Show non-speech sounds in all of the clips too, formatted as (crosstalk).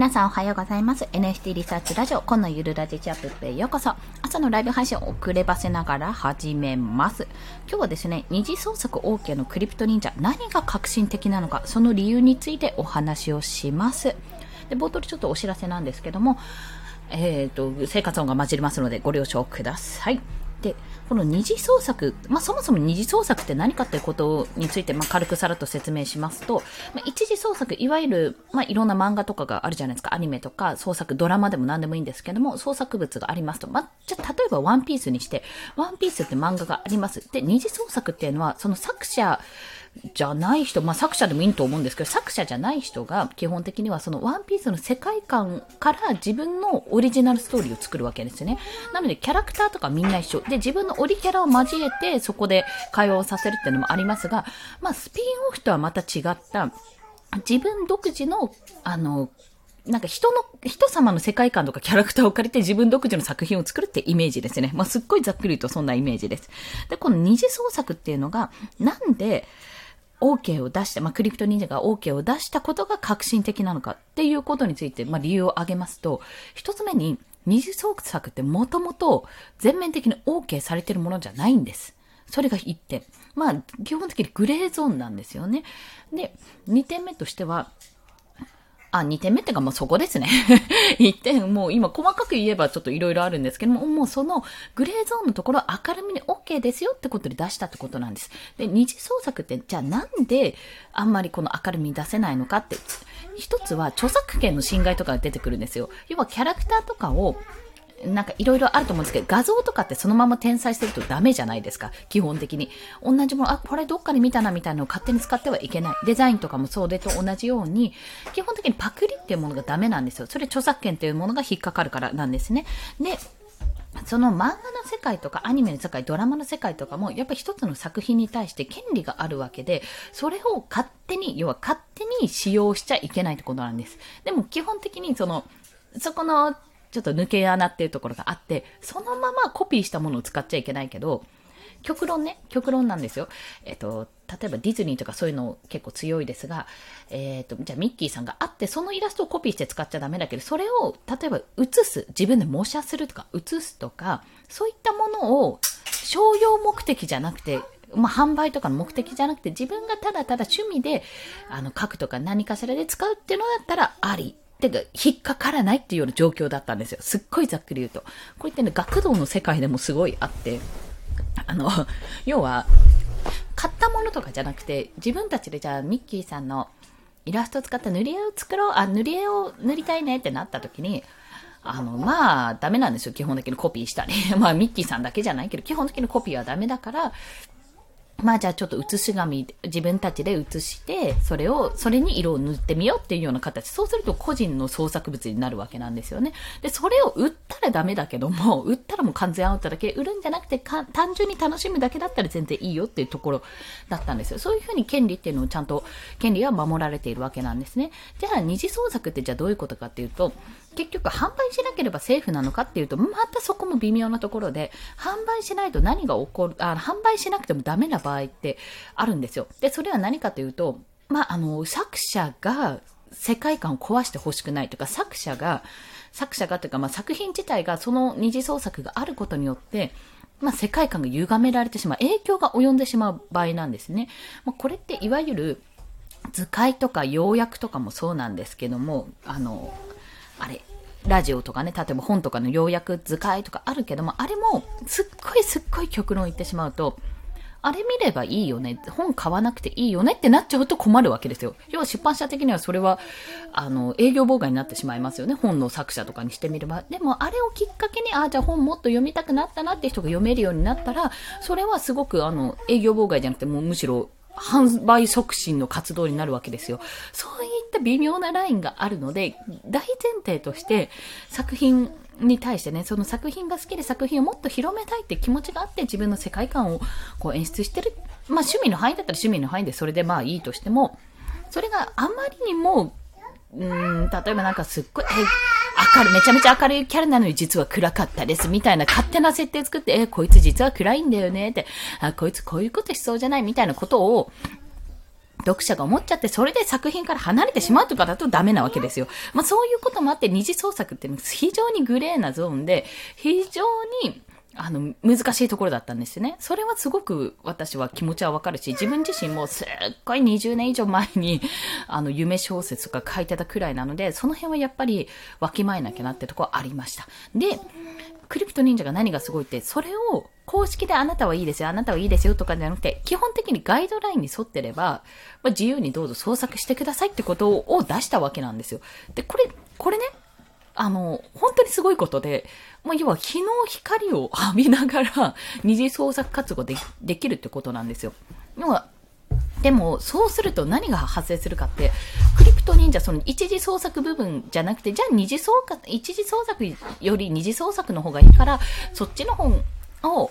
皆さんおはようございます。NFT リサーチラジオ、今のゆるラジチャップへようこそ。朝のライブ配信を遅ればせながら始めます。今日はですね、二次創作 OK のクリプト忍者、何が革新的なのか、その理由についてお話をします。で、冒頭でちょっとお知らせなんですけども、えっ、ー、と、生活音が混じりますのでご了承ください。で、この二次創作、まあ、そもそも二次創作って何かっていうことについて、まあ、軽くさらっと説明しますと、まあ、一次創作、いわゆる、まあ、いろんな漫画とかがあるじゃないですか。アニメとか創作、ドラマでも何でもいいんですけども、創作物がありますと。まあ、じゃ例えばワンピースにして、ワンピースって漫画があります。で、二次創作っていうのは、その作者、じゃない人、まあ、作者でもいいと思うんですけど、作者じゃない人が基本的にはそのワンピースの世界観から自分のオリジナルストーリーを作るわけですよね。なのでキャラクターとかみんな一緒。で、自分のオリキャラを交えてそこで会話をさせるっていうのもありますが、まあ、スピンオフとはまた違った、自分独自の、あの、なんか人の、人様の世界観とかキャラクターを借りて自分独自の作品を作るってイメージですね。まあ、すっごいざっくり言うとそんなイメージです。で、この二次創作っていうのが、なんで、OK を出した、まあ、クリプト忍者が OK を出したことが革新的なのかっていうことについて、まあ、理由を挙げますと、一つ目に、二次創作ってもともと全面的に OK されてるものじゃないんです。それが一点。まあ、基本的にグレーゾーンなんですよね。で、二点目としては、あ、2点目ってかもうそこですね。(laughs) 1点、もう今細かく言えばちょっと色々あるんですけども、もうそのグレーゾーンのところ明るみに OK ですよってことで出したってことなんです。で、二次創作ってじゃあなんであんまりこの明るみに出せないのかって、一つは著作権の侵害とかが出てくるんですよ。要はキャラクターとかをなんかいろいろあると思うんですけど、画像とかってそのまま転載してるとダメじゃないですか？基本的に。同じもの、あ、これどっかで見たなみたいなのを勝手に使ってはいけない。デザインとかもそれと同じように、基本的にパクリっていうものがダメなんですよ。それ著作権っていうものが引っかかるからなんですね。で、その漫画の世界とかアニメの世界、ドラマの世界とかも、やっぱり一つの作品に対して権利があるわけで、それを勝手に、要は勝手に使用しちゃいけないってことなんです。でも基本的にその、そこのちょっと抜け穴っていうところがあって、そのままコピーしたものを使っちゃいけないけど、極論ね、極論なんですよ。えっと、例えばディズニーとかそういうの結構強いですが、えっ、と、じゃあミッキーさんがあって、そのイラストをコピーして使っちゃダメだけど、それを、例えば写す、自分で模写するとか、写すとか、そういったものを商用目的じゃなくて、まあ、販売とかの目的じゃなくて、自分がただただ趣味で、あの、書くとか何かしらで使うっていうのだったらありてか、引っかからないっていうような状況だったんですよ。すっごいざっくり言うと。こういったね、学童の世界でもすごいあって、あの、(laughs) 要は、買ったものとかじゃなくて、自分たちでじゃあミッキーさんのイラストを使った塗り絵を作ろう、あ、塗り絵を塗りたいねってなった時に、あの、まあ、ダメなんですよ。基本的にコピーしたり。(laughs) まあ、ミッキーさんだけじゃないけど、基本的にコピーはダメだから、まあじゃあちょっと写し紙、自分たちで写して、それを、それに色を塗ってみようっていうような形。そうすると個人の創作物になるわけなんですよね。で、それを売ったらダメだけども、売ったらもう完全アウトだけ、売るんじゃなくて単純に楽しむだけだったら全然いいよっていうところだったんですよ。そういうふうに権利っていうのをちゃんと、権利は守られているわけなんですね。じゃあ二次創作ってじゃあどういうことかっていうと、結局販売しなければセーフなのかっていうと、またそこも微妙なところで、販売しないと何が起こる、あ販売しなくてもダメな場合ってあるんですよ。で、それは何かというと、まあ、あの、作者が世界観を壊してほしくないとか、作者が、作者がというか、まあ、作品自体がその二次創作があることによって、まあ、世界観が歪められてしまう、影響が及んでしまう場合なんですね。まあ、これっていわゆる図解とか要約とかもそうなんですけども、あの、あれ、ラジオとかね、例えば本とかの要約図解とかあるけども、あれもすっごいすっごい極論言ってしまうと、あれ見ればいいよね、本買わなくていいよねってなっちゃうと困るわけですよ。要は出版社的にはそれは、あの、営業妨害になってしまいますよね。本の作者とかにしてみれば。でも、あれをきっかけに、ああ、じゃあ本もっと読みたくなったなって人が読めるようになったら、それはすごく、あの、営業妨害じゃなくて、もうむしろ、販売促進の活動になるわけですよ。そういった微妙なラインがあるので、大前提として作品に対してね、その作品が好きで作品をもっと広めたいって気持ちがあって自分の世界観をこう演出してる。まあ趣味の範囲だったら趣味の範囲でそれでまあいいとしても、それがあまりにも、うん、例えばなんかすっごい、明るい、めちゃめちゃ明るいキャラなのに実は暗かったです、みたいな勝手な設定作って、え、こいつ実は暗いんだよね、って、あ、こいつこういうことしそうじゃない、みたいなことを、読者が思っちゃって、それで作品から離れてしまうとかだとダメなわけですよ。まあそういうこともあって、二次創作って非常にグレーなゾーンで、非常にあの、難しいところだったんですよね。それはすごく私は気持ちはわかるし、自分自身もすっごい20年以上前に、あの、夢小説とか書いてたくらいなので、その辺はやっぱりわきまえなきゃなってとこはありました。で、クリプト忍者が何がすごいって、それを公式であなたはいいですよ、あなたはいいですよとかじゃなくて、基本的にガイドラインに沿ってれば、まあ、自由にどうぞ創作してくださいってことを出したわけなんですよ。で、これ、これね、あの、本当にすごいことで、まあ、要は日の光を (laughs) 浴びながら二次創作活動でできるってことなんですよ。要は、でも、そうすると何が発生するかって、クリプト忍者、その一次創作部分じゃなくて、じゃあ二次創作、一次創作より二次創作の方がいいから、そっちの本を、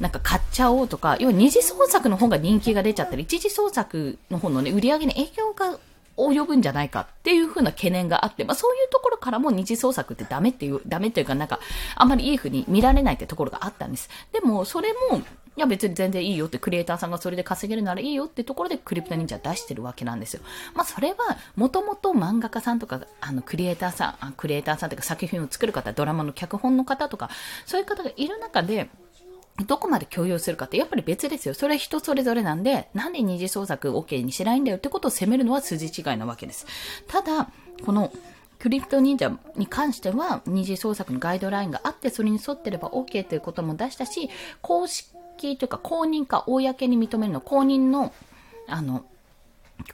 なんか買っちゃおうとか、要は二次創作の方が人気が出ちゃったり、一次創作の方のね、売り上げに影響が及ぶんじゃないかっていう風な懸念があって、まあそういうところからも二次創作ってダメっていう、ダメっていうかなんか、あんまりいい風に見られないってところがあったんです。でも、それも、いや別に全然いいよって、クリエイターさんがそれで稼げるならいいよってところでクリプト忍者出してるわけなんですよ。まあそれは、もともと漫画家さんとか、あの、クリエイターさん、クリエイターさんというか作品を作る方、ドラマの脚本の方とか、そういう方がいる中で、どこまで共有するかってやっぱり別ですよ。それは人それぞれなんで、なんで二次創作 OK にしないんだよってことを責めるのは筋違いなわけです。ただ、このクリプト忍者に関しては二次創作のガイドラインがあって、それに沿ってれば OK ということも出したし、公式というか公認か公に認めるの公認の、あの、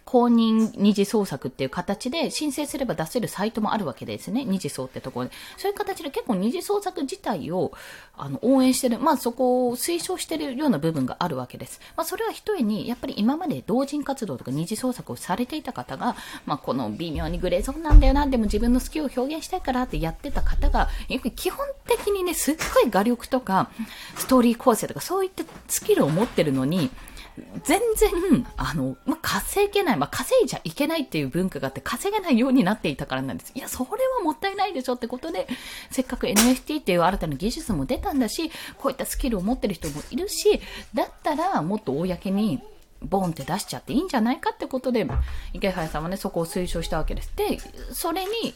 公認二次創作っていう形で申請すれば出せるサイトもあるわけですね。二次創ってところで。そういう形で結構二次創作自体をあの応援してる、まあそこを推奨してるような部分があるわけです。まあそれは一重に、やっぱり今まで同人活動とか二次創作をされていた方が、まあこの微妙にグレーゾーンなんだよな、でも自分の好きを表現したいからってやってた方が、やっぱり基本的にね、すっごい画力とか、ストーリー構成とかそういったスキルを持ってるのに、全然、あの、まあ、稼げない、まあ、稼いじゃいけないっていう文化があって、稼げないようになっていたからなんです。いや、それはもったいないでしょってことで、せっかく NFT っていう新たな技術も出たんだし、こういったスキルを持ってる人もいるし、だったらもっと公に、ボンって出しちゃっていいんじゃないかってことで、池原さんはね、そこを推奨したわけです。で、それに、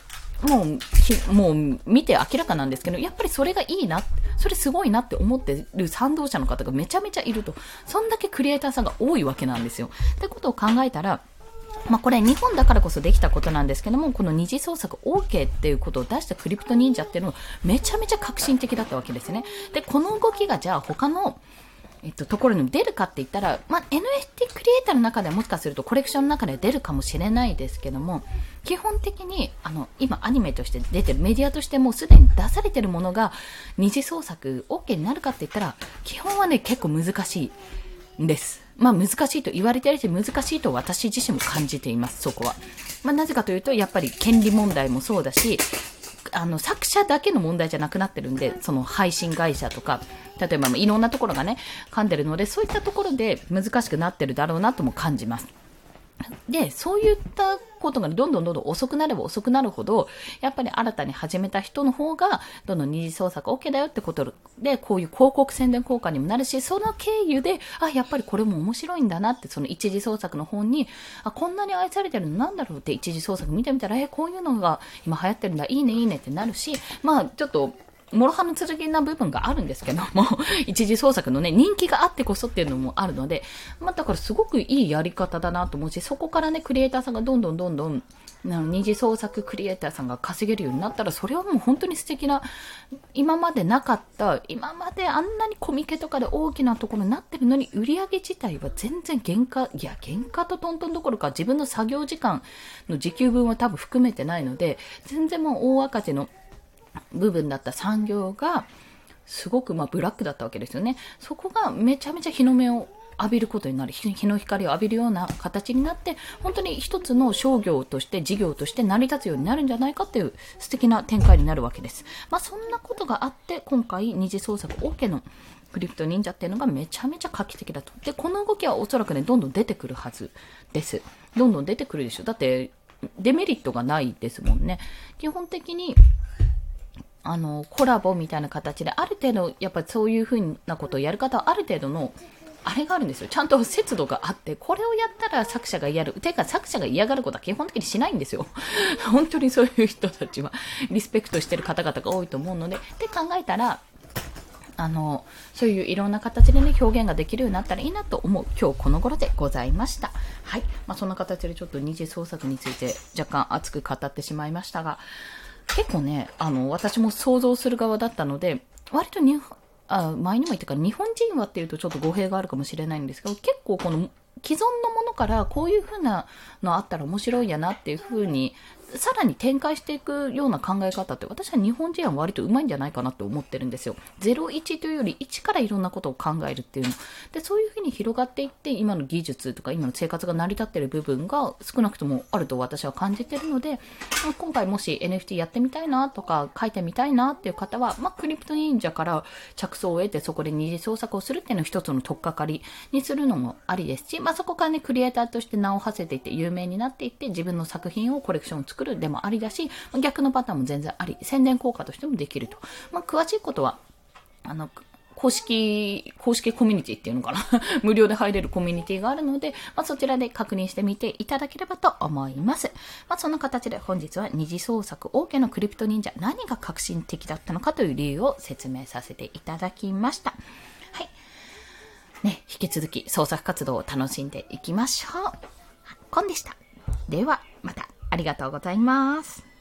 もう、もう見て明らかなんですけど、やっぱりそれがいいな、それすごいなって思ってる賛同者の方がめちゃめちゃいると。そんだけクリエイターさんが多いわけなんですよ。ってことを考えたら、まあ、これ日本だからこそできたことなんですけども、この二次創作 OK っていうことを出したクリプト忍者っていうのはめちゃめちゃ革新的だったわけですね。で、この動きがじゃあ他のえっと、ところに出るかって言ったら、まあ、NFT クリエイターの中ではもしかするとコレクションの中では出るかもしれないですけども、基本的に、あの、今アニメとして出てる、メディアとしてもうすでに出されてるものが二次創作 OK になるかって言ったら、基本はね、結構難しいんです。まあ難しいと言われてるし難しいと私自身も感じています、そこは。まあなぜかというと、やっぱり権利問題もそうだし、あの、作者だけの問題じゃなくなってるんで、その配信会社とか、例えばいろんなところがね、噛んでるので、そういったところで難しくなってるだろうなとも感じます。で、そういったことがどんどんどんどん遅くなれば遅くなるほど、やっぱり新たに始めた人の方が、どんどん二次創作 OK だよってことで、こういう広告宣伝効果にもなるし、その経由で、あ、やっぱりこれも面白いんだなって、その一次創作の方に、あ、こんなに愛されてるのなんだろうって一次創作見てみたら、え、こういうのが今流行ってるんだ、いいねいいねってなるし、まあ、ちょっと、諸刃の剣な部分があるんですけども、(laughs) 一次創作のね、人気があってこそっていうのもあるので、まあだからすごくいいやり方だなと思うし、そこからね、クリエイターさんがどんどんどんどん、二次創作クリエイターさんが稼げるようになったら、それはもう本当に素敵な、今までなかった、今まであんなにコミケとかで大きなところになってるのに、売り上げ自体は全然原価、いや、原価とトントンどころか自分の作業時間の時給分は多分含めてないので、全然もう大赤字の部分だった産業が、すごくまブラックだったわけですよね。そこがめちゃめちゃ日の目を浴びることになる日の光を浴びるような形になって本当に一つの商業として事業として成り立つようになるんじゃないかっていう素敵な展開になるわけです。まあそんなことがあって今回二次創作 OK のクリプト忍者っていうのがめちゃめちゃ画期的だと。で、この動きはおそらくね、どんどん出てくるはずです。どんどん出てくるでしょ。だって、デメリットがないですもんね。基本的に、あの、コラボみたいな形で、ある程度、やっぱそういうふうなことをやる方は、ある程度の、あれがあるんですよ。ちゃんと節度があって、これをやったら作者が嫌る。てか作者が嫌がることは基本的にしないんですよ。(laughs) 本当にそういう人たちは、リスペクトしてる方々が多いと思うので、で考えたら、あの、そういういろんな形でね、表現ができるようになったらいいなと思う今日この頃でございました。はい。まあ、そんな形でちょっと二次創作について若干熱く語ってしまいましたが、結構ね、あの、私も想像する側だったので、割と日本、あ前にも言ったから日本人はっていうとちょっと語弊があるかもしれないんですけど、結構この既存のものからこういう風なのあったら面白いやなっていう風にさらに展開していくような考え方って私は日本人は割とうまいんじゃないかなって思ってるんですよ。01というより1からいろんなことを考えるっていうの。で、そういうふうに広がっていって今の技術とか今の生活が成り立ってる部分が少なくともあると私は感じてるので、今回もし NFT やってみたいなとか書いてみたいなっていう方は、まあ、クリプト忍者から着想を得てそこで二次創作をするっていうのを一つの取っかかりにするのもありですし、まあ、そこからね、クリエイターとして名を馳せていって有名になっていって自分の作品をコレクションを作るるでもありだし、逆のパターンも全然あり、宣伝効果としてもできると。まあ、詳しいことは、あの、公式、公式コミュニティっていうのかな (laughs) 無料で入れるコミュニティがあるので、まあ、そちらで確認してみていただければと思います。まあ、そんな形で本日は二次創作 OK のクリプト忍者何が革新的だったのかという理由を説明させていただきました。はい。ね、引き続き創作活動を楽しんでいきましょう。コンでした。では、また。ありがとうございます。